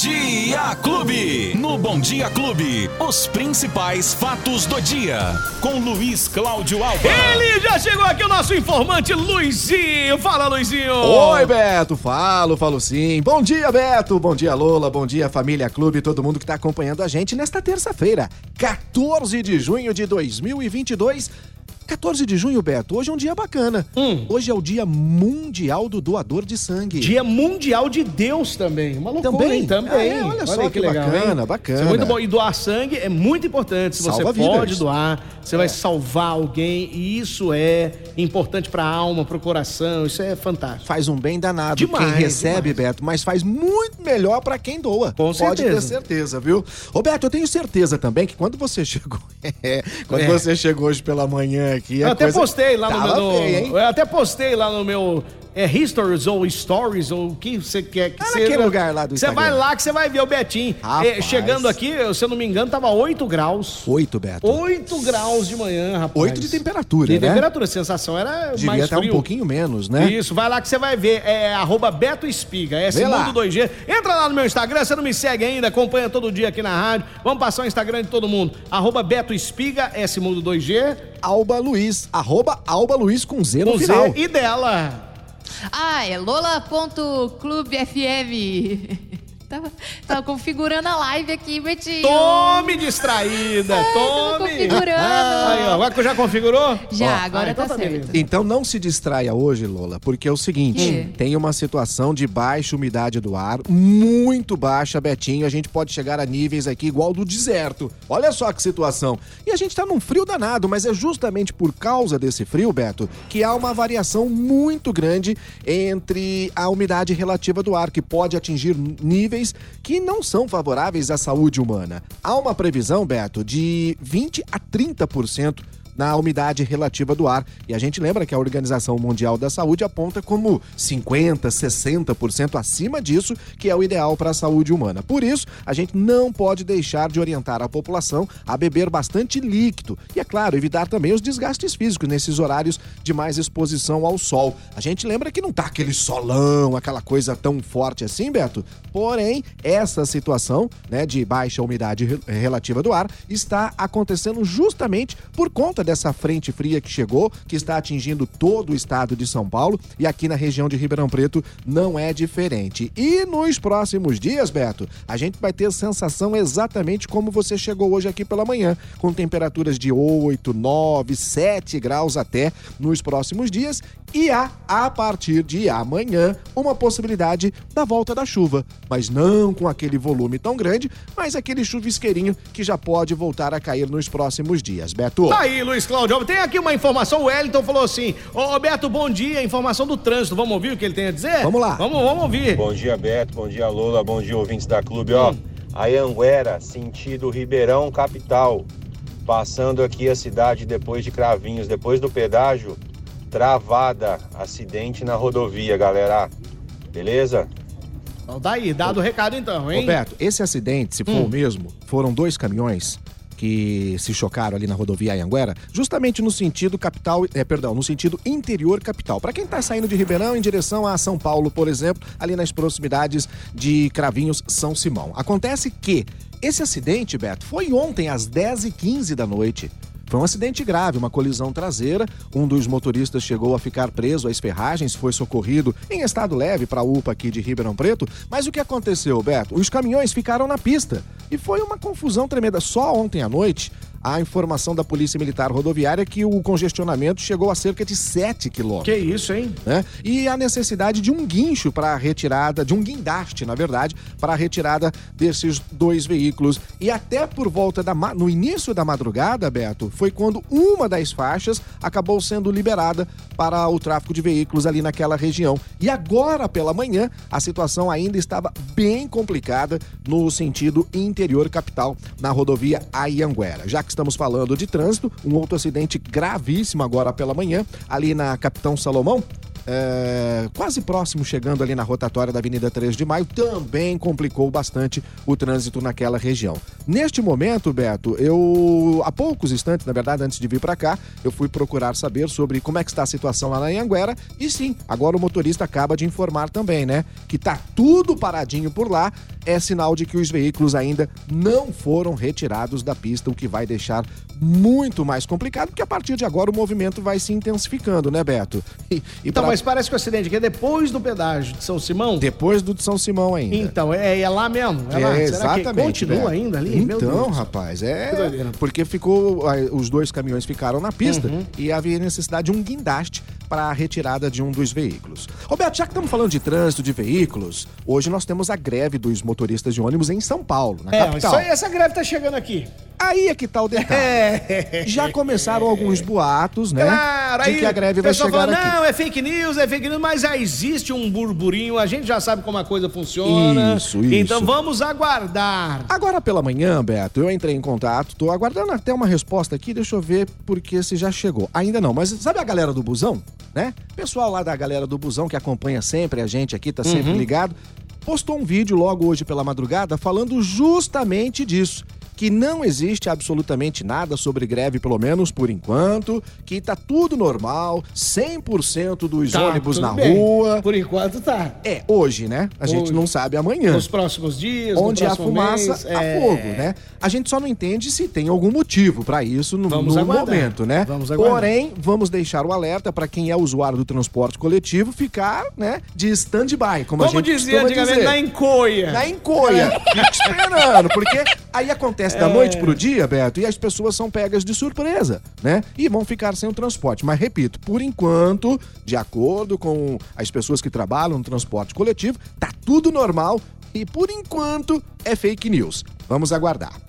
Dia Clube. No Bom Dia Clube, os principais fatos do dia. Com Luiz Cláudio Alba. Ele já chegou aqui, o nosso informante Luizinho. Fala, Luizinho. Oi, Beto. Falo, falo sim. Bom dia, Beto. Bom dia, Lola. Bom dia, família Clube. Todo mundo que tá acompanhando a gente nesta terça-feira, 14 de junho de 2022. 14 de junho, Beto, hoje é um dia bacana. Hum. Hoje é o Dia Mundial do Doador de Sangue. Dia Mundial de Deus também. Uma loucura, Também? hein? Também. Ah, é? Olha só que bacana, hein? bacana. É muito bom. E doar sangue é muito importante. Se você Salva pode vidas. doar, você vai salvar alguém. E isso é importante pra alma, pro coração. Isso é fantástico. Faz um bem danado Demais, quem recebe, demais. Beto, mas faz muito melhor pra quem doa. Com Pode ter certeza. certeza, viu? Ô, Beto, eu tenho certeza também que quando você chegou. É, quando É. você chegou hoje pela manhã aqui. a Eu até coisa postei lá no tava meu. hein? eu até postei lá no meu. É Histories ou Stories ou o que você quer que Ah, seja. naquele lugar lá do Você vai lá que você vai ver o Betinho. É, chegando aqui, se eu não me engano, tava 8 graus. Oito, Beto. 8 graus de manhã, rapaz. Oito de temperatura, De né? temperatura, a sensação era Devia mais estar um frio. pouquinho menos, né? Isso, vai lá que você vai ver. É arroba Beto Espiga, S Vê lá. Mundo 2G. Entra lá no meu Instagram, você não me segue ainda, acompanha todo dia aqui na rádio. Vamos passar o Instagram de todo mundo. Arroba Beto Espiga, S Mundo 2G. Alba Luiz, arroba Alba Luiz com Z no Com Z final. e dela. Ah, é lola.clubefm. Tava, tava configurando a live aqui, Betinho. Tome distraída, Tava tome. configurando. Aí, ó, agora que já configurou? Já, Ó, agora ah, então tá certo. beleza. Então não se distraia hoje, Lola, porque é o seguinte: Quê? tem uma situação de baixa umidade do ar, muito baixa, Betinho. A gente pode chegar a níveis aqui igual do deserto. Olha só que situação. E a gente tá num frio danado, mas é justamente por causa desse frio, Beto, que há uma variação muito grande entre a umidade relativa do ar, que pode atingir níveis que não são favoráveis à saúde humana. Há uma previsão, Beto, de 20 a 30% na umidade relativa do ar. E a gente lembra que a Organização Mundial da Saúde aponta como 50, 60% acima disso, que é o ideal para a saúde humana. Por isso, a gente não pode deixar de orientar a população a beber bastante líquido e, é claro, evitar também os desgastes físicos nesses horários de mais exposição ao sol. A gente lembra que não tá aquele solão, aquela coisa tão forte assim, Beto. Porém, essa situação, né, de baixa umidade re- relativa do ar está acontecendo justamente por conta dessa frente fria que chegou, que está atingindo todo o estado de São Paulo e aqui na região de Ribeirão Preto não é diferente. E nos próximos dias, Beto, a gente vai ter sensação exatamente como você chegou hoje aqui pela manhã, com temperaturas de 8, 9, 7 graus até nos próximos dias e há, a partir de amanhã, uma possibilidade da volta da chuva, mas não com aquele volume tão grande, mas aquele chuvisqueirinho que já pode voltar a cair nos próximos dias. Beto. Tá aí, Luiz Cláudio. Tem aqui uma informação. O Wellington falou assim: Ô Roberto, bom dia. Informação do trânsito. Vamos ouvir o que ele tem a dizer? Vamos lá. Vamos, vamos ouvir. Bom dia, Beto. Bom dia, Lola. Bom dia, ouvintes da Clube. Ó, Ayanguera, sentido Ribeirão, capital. Passando aqui a cidade depois de Cravinhos, depois do pedágio, travada. Acidente na rodovia, galera. Beleza? Então tá aí, dado o recado então, hein? Roberto, esse acidente, se for Hum. o mesmo, foram dois caminhões que se chocaram ali na rodovia Anhanguera, justamente no sentido capital, é, perdão, no sentido interior capital. Para quem tá saindo de Ribeirão em direção a São Paulo, por exemplo, ali nas proximidades de Cravinhos, São Simão. Acontece que esse acidente, Beto, foi ontem às 10h15 da noite. Foi um acidente grave, uma colisão traseira. Um dos motoristas chegou a ficar preso às ferragens, foi socorrido em estado leve para a UPA aqui de Ribeirão Preto. Mas o que aconteceu, Beto? Os caminhões ficaram na pista e foi uma confusão tremenda. Só ontem à noite, a informação da Polícia Militar Rodoviária que o congestionamento chegou a cerca de 7 quilômetros Que isso, hein? né? E a necessidade de um guincho para a retirada, de um guindaste, na verdade, para a retirada desses dois veículos. E até por volta da no início da madrugada, Beto, foi quando uma das faixas acabou sendo liberada para o tráfego de veículos ali naquela região. E agora pela manhã, a situação ainda estava bem complicada no sentido interior capital, na rodovia Ayanguera. Já que estamos falando de trânsito, um outro acidente gravíssimo agora pela manhã, ali na Capitão Salomão, é, quase próximo, chegando ali na rotatória da Avenida 3 de Maio, também complicou bastante o trânsito naquela região. Neste momento, Beto, eu há poucos instantes, na verdade, antes de vir para cá, eu fui procurar saber sobre como é que está a situação lá na Anhanguera e sim, agora o motorista acaba de informar também, né, que tá tudo paradinho por lá, é sinal de que os veículos ainda não foram retirados da pista, o que vai deixar muito mais complicado, porque a partir de agora o movimento vai se intensificando, né, Beto? E, e então, pra... mas parece que o acidente aqui é depois do pedágio de São Simão? Depois do de São Simão ainda. Então, é, é lá mesmo? É, lá. é exatamente. continua Beto. ainda ali? Então, rapaz, é. Porque ficou. Os dois caminhões ficaram na pista uhum. e havia necessidade de um guindaste para a retirada de um dos veículos. Roberto, já que estamos falando de trânsito de veículos, hoje nós temos a greve dos motoristas de ônibus em São Paulo, na é, capital. Mas essa greve está chegando aqui. Aí é que tá o detalhe. É. Já começaram alguns boatos, né? Claro, de que a greve vai chegar fala, aqui. Não, é fake news, é fake news, mas já existe um burburinho, a gente já sabe como a coisa funciona. Isso, isso. Então vamos aguardar. Agora pela manhã, Beto, eu entrei em contato, tô aguardando até uma resposta aqui, deixa eu ver porque se já chegou. Ainda não, mas sabe a galera do busão, né? Pessoal lá da galera do busão que acompanha sempre a gente aqui, tá sempre uhum. ligado, postou um vídeo logo hoje pela madrugada falando justamente disso que não existe absolutamente nada sobre greve, pelo menos por enquanto, que tá tudo normal, 100% dos tá, ônibus na bem. rua. Por enquanto tá. É, hoje, né? A hoje. gente não sabe amanhã. Nos próximos dias, Onde há fumaça, mês, há é... fogo, né? A gente só não entende se tem algum motivo para isso no, no momento, né? Vamos. Porém, vamos deixar o alerta para quem é usuário do transporte coletivo ficar, né, de stand-by, como, como a gente dizia antigamente, dizer. na encoia. Na encoia. Fica esperando, porque aí acontece acontece é... da noite pro dia, Beto, e as pessoas são pegas de surpresa, né? E vão ficar sem o transporte. Mas repito, por enquanto, de acordo com as pessoas que trabalham no transporte coletivo, tá tudo normal e por enquanto é fake news. Vamos aguardar.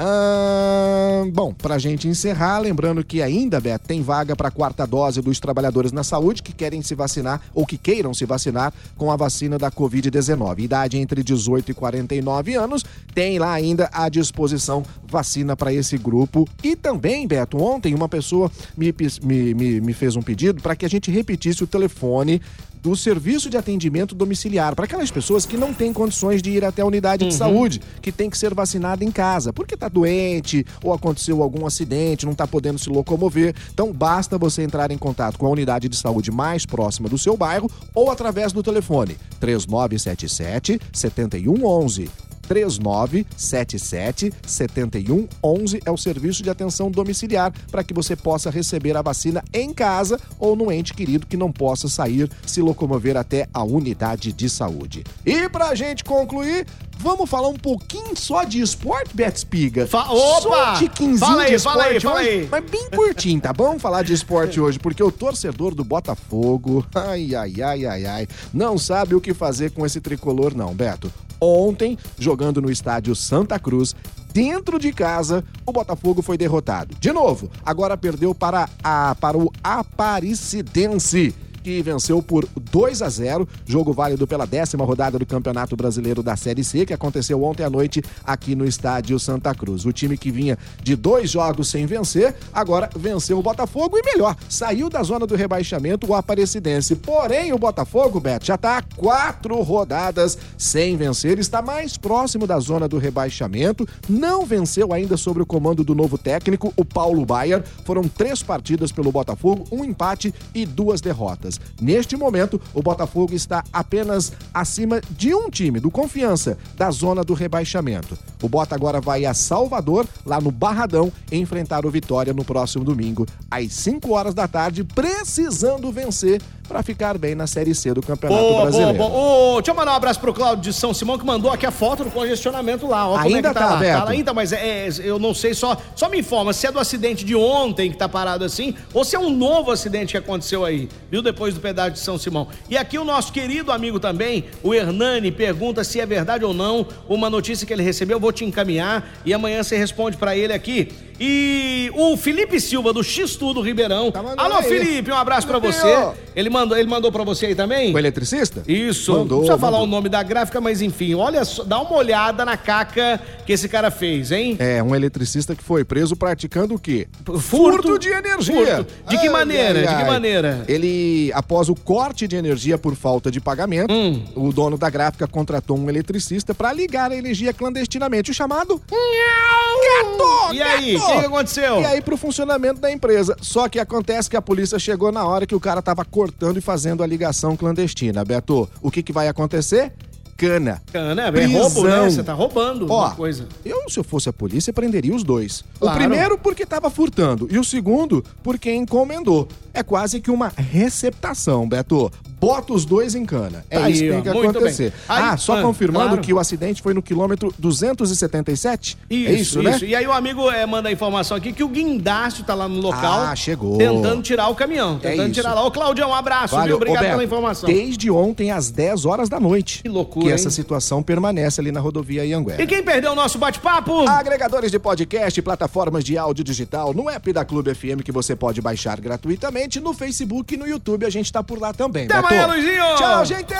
Ah, bom, para a gente encerrar, lembrando que ainda, Beto, tem vaga para a quarta dose dos trabalhadores na saúde que querem se vacinar ou que queiram se vacinar com a vacina da Covid-19. Idade entre 18 e 49 anos, tem lá ainda à disposição vacina para esse grupo. E também, Beto, ontem uma pessoa me, me, me, me fez um pedido para que a gente repetisse o telefone do serviço de atendimento domiciliar para aquelas pessoas que não têm condições de ir até a unidade uhum. de saúde, que tem que ser vacinada em casa, porque está doente ou aconteceu algum acidente, não está podendo se locomover. Então basta você entrar em contato com a unidade de saúde mais próxima do seu bairro ou através do telefone 3977 7111. 3977 7111 é o serviço de atenção domiciliar para que você possa receber a vacina em casa ou no ente querido que não possa sair se locomover até a unidade de saúde. E para a gente concluir, Vamos falar um pouquinho só de esporte, Beto Espiga? Fa Opa! Só um tiquinzinho fala aí, de esporte fala aí, fala hoje, aí. mas bem curtinho, tá bom? Falar de esporte hoje, porque o torcedor do Botafogo, ai, ai, ai, ai, ai, não sabe o que fazer com esse tricolor não, Beto. Ontem, jogando no estádio Santa Cruz, dentro de casa, o Botafogo foi derrotado. De novo, agora perdeu para, a, para o Aparecidense que venceu por 2 a 0, jogo válido pela décima rodada do Campeonato Brasileiro da Série C, que aconteceu ontem à noite aqui no estádio Santa Cruz. O time que vinha de dois jogos sem vencer, agora venceu o Botafogo e melhor, saiu da zona do rebaixamento o Aparecidense. Porém, o Botafogo, Beto, já está quatro rodadas sem vencer, está mais próximo da zona do rebaixamento, não venceu ainda sobre o comando do novo técnico, o Paulo Baier. Foram três partidas pelo Botafogo, um empate e duas derrotas. Neste momento, o Botafogo está apenas acima de um time, do Confiança, da zona do rebaixamento. O Bota agora vai a Salvador, lá no Barradão, enfrentar o Vitória no próximo domingo, às 5 horas da tarde, precisando vencer para ficar bem na Série C do Campeonato boa, Brasileiro. Boa, boa. Oh, deixa eu mandar um abraço pro Cláudio de São Simão que mandou aqui a foto do congestionamento lá. Ó, Ainda é tá, tá? Tá ainda, mas é, é, eu não sei, só, só me informa se é do acidente de ontem que tá parado assim ou se é um novo acidente que aconteceu aí, viu? Depois do pedágio de São Simão. E aqui o nosso querido amigo também, o Hernani, pergunta se é verdade ou não uma notícia que ele recebeu. Eu vou te encaminhar e amanhã você responde para ele aqui. E o Felipe Silva, do X Tudo Ribeirão. Tá Alô, aí. Felipe, um abraço pra Felipe, você. Ele mandou, ele mandou pra você aí também? O eletricista? Isso, Mandou, não precisa falar mandou. o nome da gráfica, mas enfim, olha só, dá uma olhada na caca que esse cara fez, hein? É, um eletricista que foi preso praticando o quê? Furto- de energia. furto. De que maneira? De que maneira? Ele, após o corte de energia por falta de pagamento, Hum. o dono da gráfica contratou um eletricista pra ligar a energia clandestinamente, o chamado gato! E aí, o que que aconteceu? E aí pro funcionamento da empresa. Só que acontece que a polícia chegou na hora que o cara tava cortando e fazendo a ligação clandestina. Beto, o que que vai acontecer? Cana. Cana, é roubo, né? Você tá roubando Ó, uma coisa. eu, se eu fosse a polícia, prenderia os dois. Claro. O primeiro porque tava furtando e o segundo porque encomendou. É quase que uma receptação, Beto. Bota os dois em cana. É Tá isso aí, que ó, tem que acontecer. Aí, ah, só ah, confirmando claro. que o acidente foi no quilômetro 277? Isso, é isso, né? E aí o amigo é, manda a informação aqui que o guindaste tá lá no local. Ah, chegou. Tentando tirar o caminhão. É Tentando isso. tirar lá. Ô, Claudião, um abraço, Valeu. viu? Obrigado Beto, pela informação. Desde ontem às 10 horas da noite. Que loucura, Que hein? essa situação permanece ali na rodovia Ianguera. E quem perdeu o nosso bate-papo? Agregadores de podcast, plataformas de áudio digital, no app da Clube FM que você pode baixar gratuitamente, no Facebook e no YouTube a gente tá por lá também. Até Beto. amanhã, Luizinho! Tchau, gente!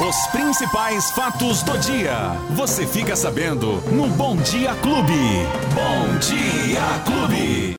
Os principais fatos do dia. Você fica sabendo no Bom Dia Clube. Bom Dia Clube.